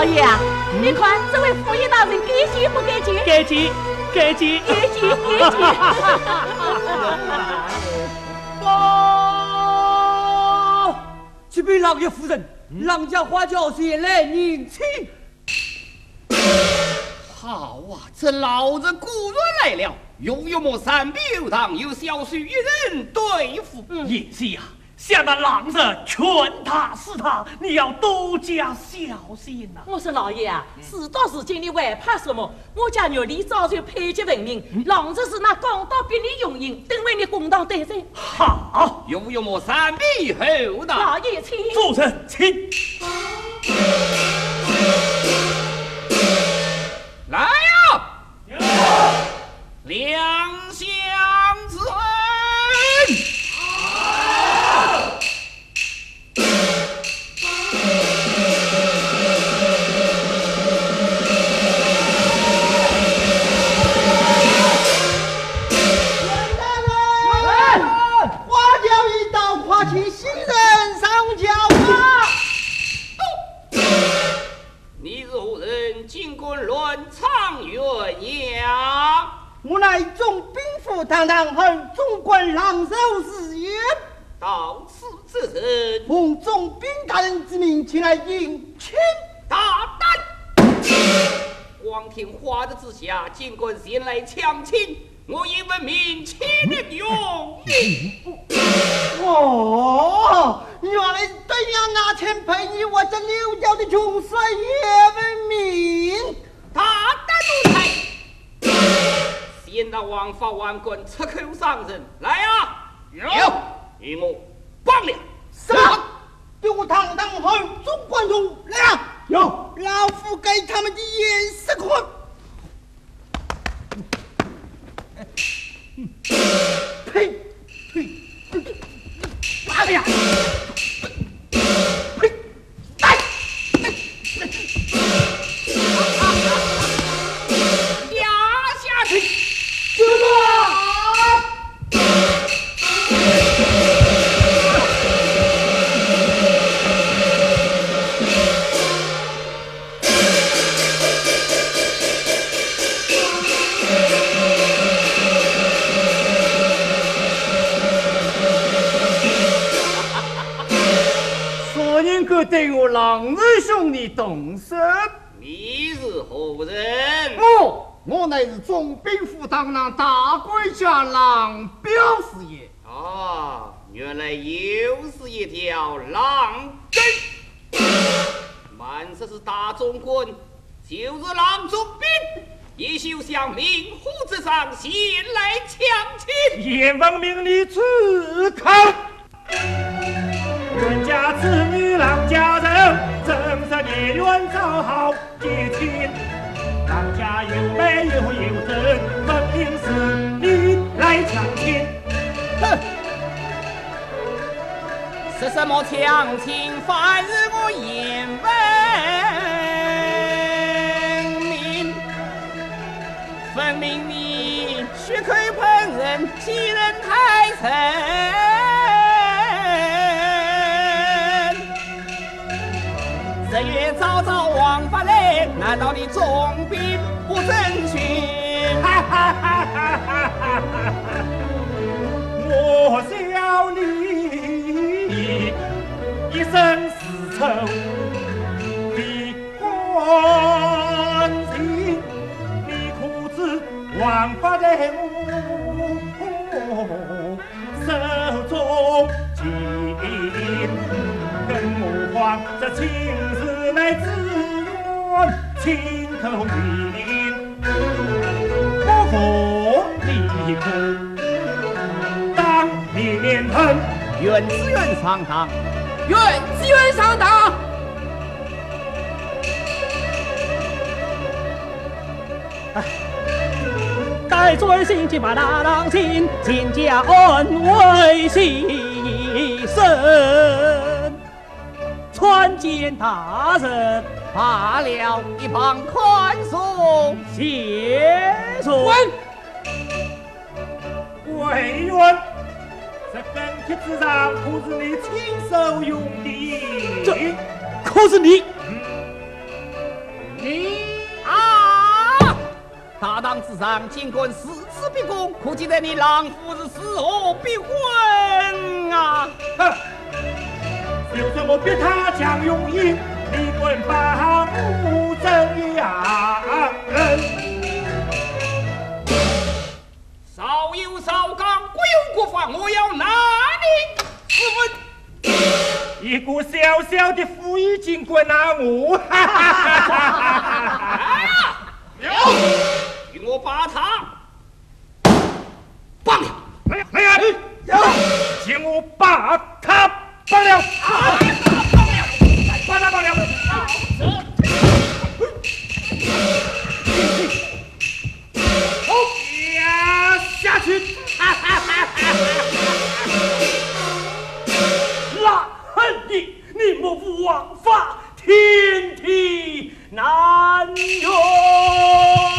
老爷啊，你看这位府尹大人给钱不给钱？给钱，给钱，给钱，给钱。哦，这位老爷夫人，郎家花轿前来迎亲。好啊，这老子果然来了。又有么三比有堂，有小婿一人对付。也是呀。向那狼子劝他是他，你要多加小心呐！我说老爷啊，事到如今你还怕什么？我家玉里早就配结文明，狼子是那公道比你用人，等为你公堂对罪。好，又有我三弟厚道？老爷请。主人请。来呀！两到此之人，奉总兵大人之命前来迎亲。大胆！光天化日之下，竟敢前来抢亲，我也闻名岂能用哦，原来对娘拿钱陪你，我这六家的穷帅也文明。大胆奴才！先到王法王官，出口伤人，来啊！有，与我帮了。什么？给我堂堂后总管用来啊！有，老夫给他们的颜当堂大管家郎彪师爷。啊，原来又是一条狼根。满说是大总管，就是郎中兵，也休想明虎之上前来抢亲。阎王命你出口。冤家子女郎家人，正是孽缘早好结亲。郎家有美又有真，分明是你来抢亲。哼！是什么抢亲？反是我眼闻明，分明你血口喷人，欺人太甚。这月早早王法来，难道你总兵不争群？哈哈我笑你一生丝绸的关心，你可知王法在我手中紧？更何况这情。乃自愿亲口允，立刻当。面喷。愿自愿上当，愿自愿上当。待尊心去把大郎亲，亲家恩为牺牲。参见大人，罢了一旁宽恕，谢罪。飞鸢，这根帖子上可是你亲手用的？这可是你，你啊！大堂之上，尽管狮子逼宫，可记得你狼夫是死何逼婚啊？哼！就算我逼他强用印，你敢把不正洋人？少有少刚，国有国法，我要拿你四分。一个小小的副议警官拿我，哈哈哈哈哈！有，与我把他绑了。来来呀，有，请我把他绑了。好，绑了，把他绑了。去。哈哈哈哈那恨你，你莫负王法，天地难容。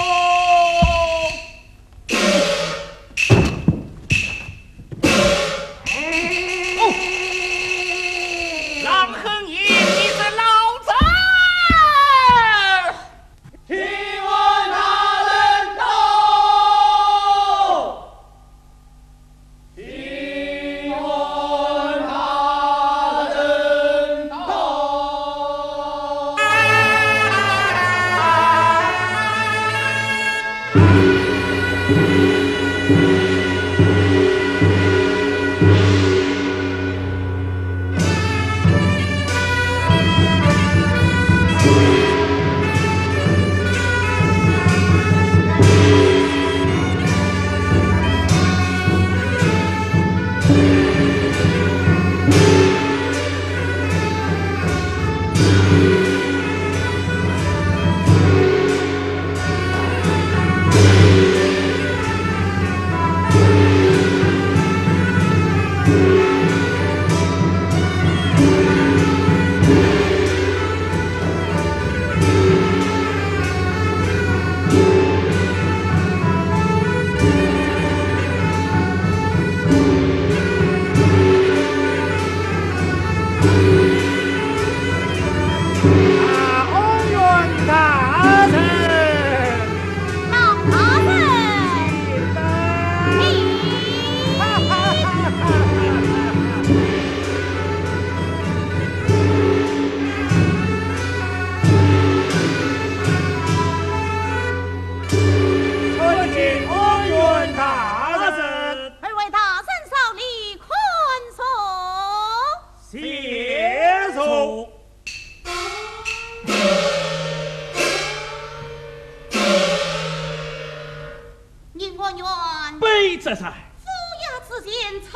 夫衙之间吵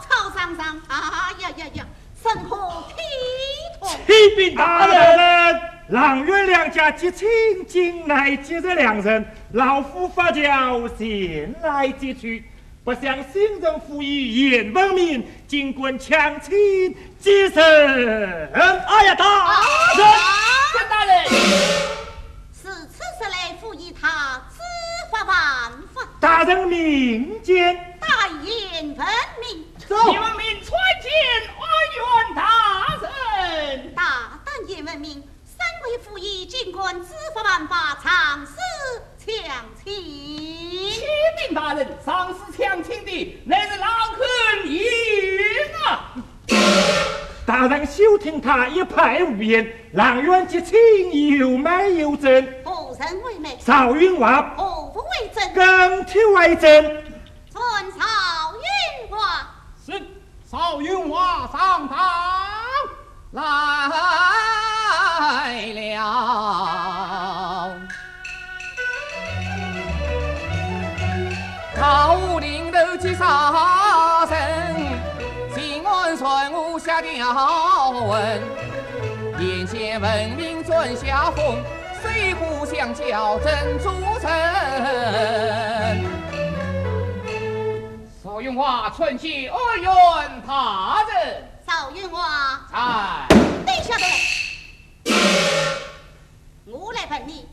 吵嚷嚷，哎呀呀呀，甚可体统？启禀大人，郎月两家结亲，近来今日两人，老夫发教前来接去。不想新人府议严文明，尽管强亲接生。哎呀，大人，陈大人，大人明鉴。大言文明，你们命传见安源大人。大胆言文明。三位赋予尽管知法犯法，尝试强亲。启禀大人，上司强亲的乃是郎恒义啊！大人休听他一派胡言，郎元结亲有买有赠，何人为媒？少云话何不为证？更替为证。尊少云话。是少云华上堂来了。高岭头见杀神，秦安传我下条文，眼见文明转下风，水浒相交真主城。云华春秋二元大人，赵云话，哎，你晓得来。我来问你，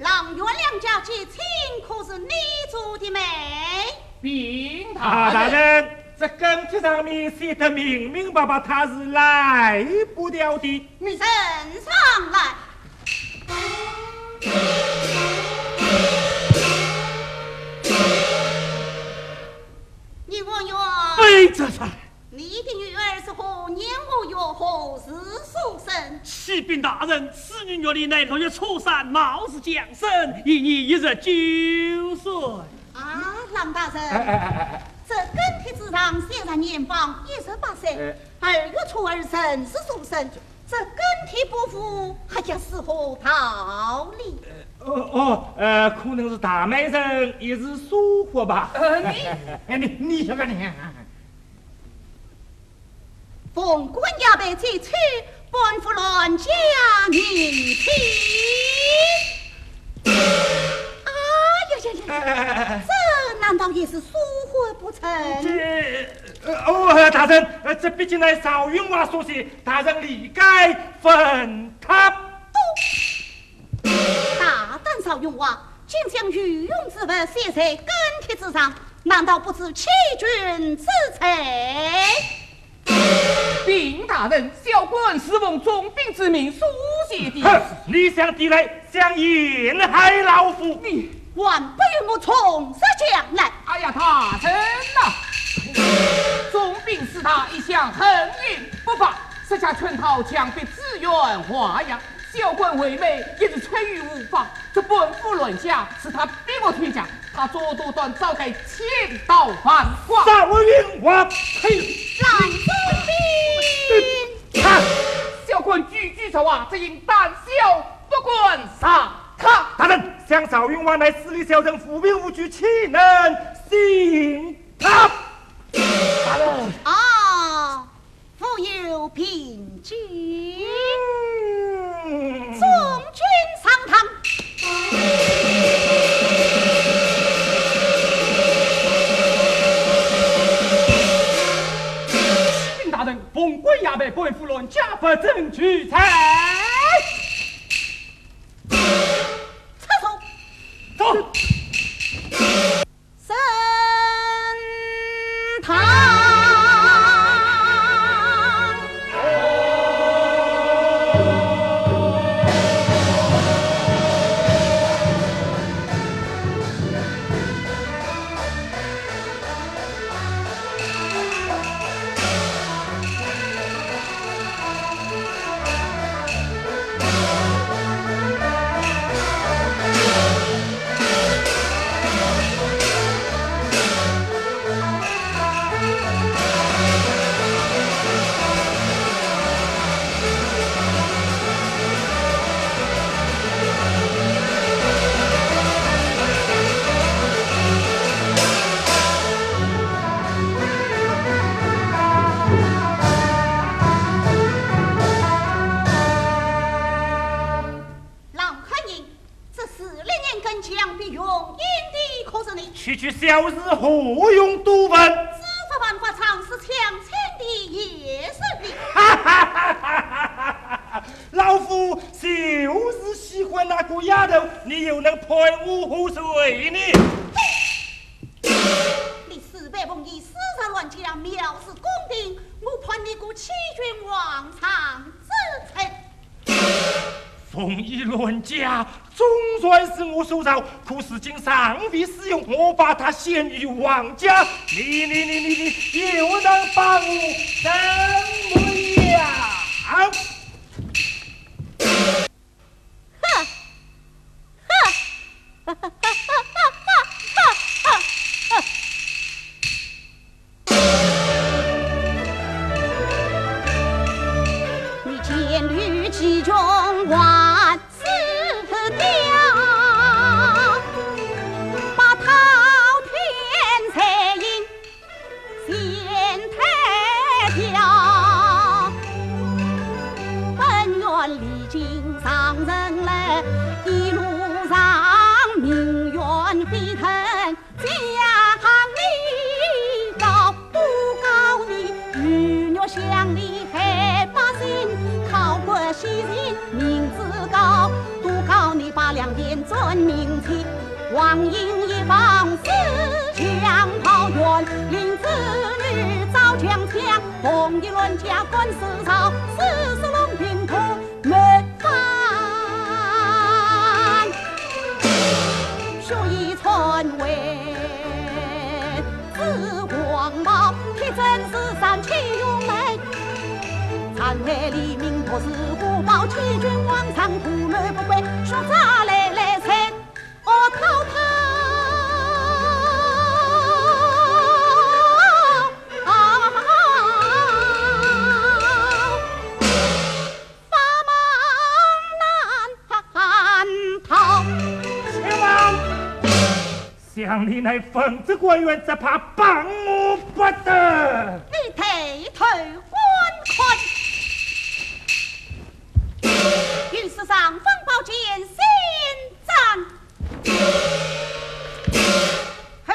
郎月两家结亲，可是你做的媒？禀啊，大人，大人，这跟帖上面写得明明白白，他是来不掉的。你呈上来。何时所生？启禀大人，此女月历乃六月初三，貌似降生，一年一日九岁。啊，郎大人，这更帖之上写上年方一十八岁，二月初二生是所生，这更帖不符，还叫是何道理？哦哦，呃，可能是大美人一时疏忽吧。呃，你，你你晓得你？奉官要被追取，本府乱家你听。啊呀呀呀！这难道也是疏忽不成？这哦，大人，这毕竟乃赵云娃所写，大人理该分他。大胆邵云娃，竟将御用之物写在跟帖之上，难道不知欺君之罪？禀大人，小官是奉总兵之命书写的。哼，你想抵赖，想陷害老夫？你万不与我从实讲来！哎呀，大人呐，总兵是他一向横云不发，设下圈套，强逼自愿华阳。小官为媒，也是出于无妨。这本府乱下，是他逼我退将，他左独断，早该千刀万剐。赵云华，嘿，蓝句句实话，只因胆小，不敢杀他。大人，想赵云王乃私力小人，富兵无惧，岂能信他？大人，啊，富有凭据，送君上堂。奉官衙门本府论家不正取财。区区小日何用读文？知法犯法，常是强抢的也是的。哈哈哈哈哈哈！老夫就是喜欢那个丫头，你又能判我何罪呢？你四百奉义，私杀乱将，藐视公定，我判你个欺君罔常之罪。奉义论家，总算是我收着，可是今尚未使用，我把它献于王家，你你你你你又能把我怎么样？官家管私朝，世事龙平可门房。绣衣寸为紫黄毛，铁针是三气用门。残月黎明破四鼓，保旗军往上铺，门不归，说咋来？乃奉旨官员，只怕帮我不得。你抬头观看，云石上方宝剑先斩，嘿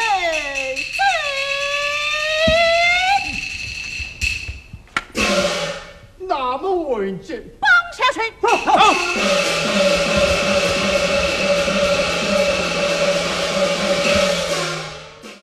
真那么文静，绑下去。